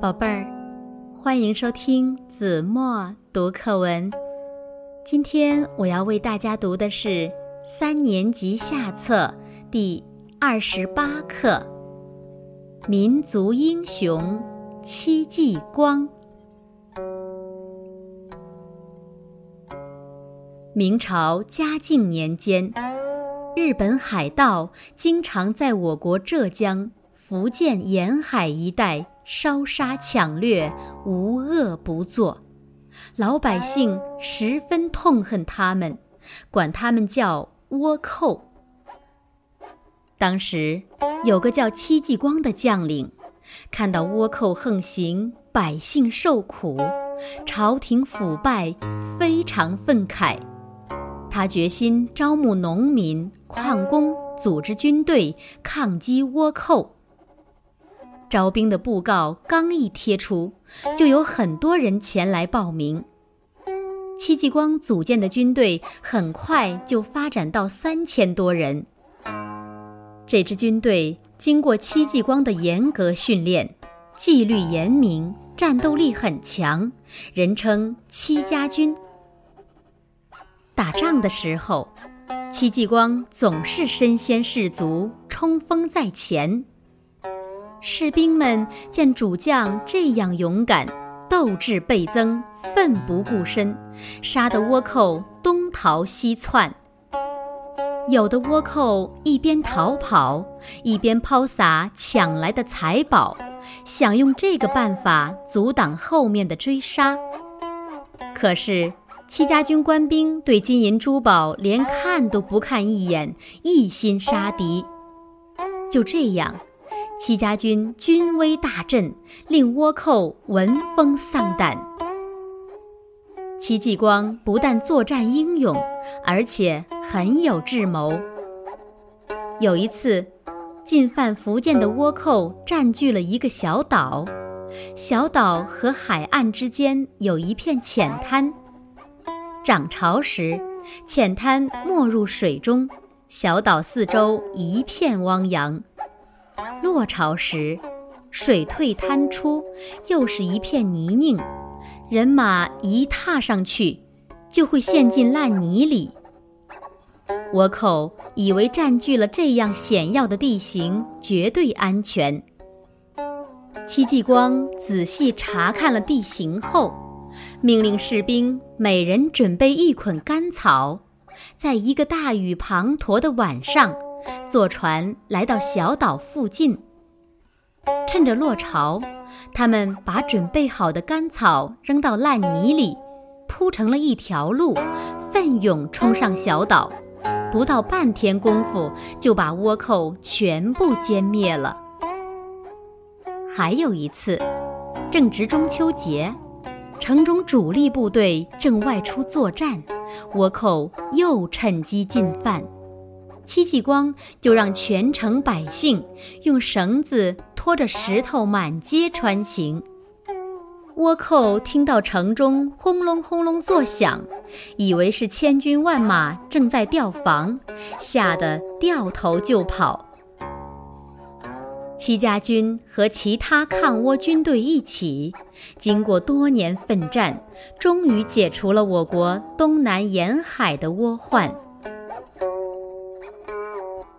宝贝儿，欢迎收听子墨读课文。今天我要为大家读的是三年级下册第二十八课《民族英雄戚继光》。明朝嘉靖年间，日本海盗经常在我国浙江。福建沿海一带烧杀抢掠，无恶不作，老百姓十分痛恨他们，管他们叫倭寇。当时有个叫戚继光的将领，看到倭寇横行，百姓受苦，朝廷腐败，非常愤慨。他决心招募农民、矿工，组织军队抗击倭寇。招兵的布告刚一贴出，就有很多人前来报名。戚继光组建的军队很快就发展到三千多人。这支军队经过戚继光的严格训练，纪律严明，战斗力很强，人称“戚家军”。打仗的时候，戚继光总是身先士卒，冲锋在前。士兵们见主将这样勇敢，斗志倍增，奋不顾身，杀得倭寇东逃西窜。有的倭寇一边逃跑，一边抛洒抢来的财宝，想用这个办法阻挡后面的追杀。可是戚家军官兵对金银珠宝连看都不看一眼，一心杀敌。就这样。戚家军军威大振，令倭寇闻风丧胆。戚继光不但作战英勇，而且很有智谋。有一次，进犯福建的倭寇占据了一个小岛，小岛和海岸之间有一片浅滩。涨潮时，浅滩没入水中，小岛四周一片汪洋。落潮时，水退滩出，又是一片泥泞，人马一踏上去，就会陷进烂泥里。倭寇以为占据了这样险要的地形，绝对安全。戚继光仔细查看了地形后，命令士兵每人准备一捆干草，在一个大雨滂沱的晚上。坐船来到小岛附近，趁着落潮，他们把准备好的干草扔到烂泥里，铺成了一条路，奋勇冲上小岛。不到半天功夫，就把倭寇全部歼灭了。还有一次，正值中秋节，城中主力部队正外出作战，倭寇又趁机进犯。戚继光就让全城百姓用绳子拖着石头满街穿行。倭寇听到城中轰隆轰隆作响，以为是千军万马正在调防，吓得掉头就跑。戚家军和其他抗倭军队一起，经过多年奋战，终于解除了我国东南沿海的倭患。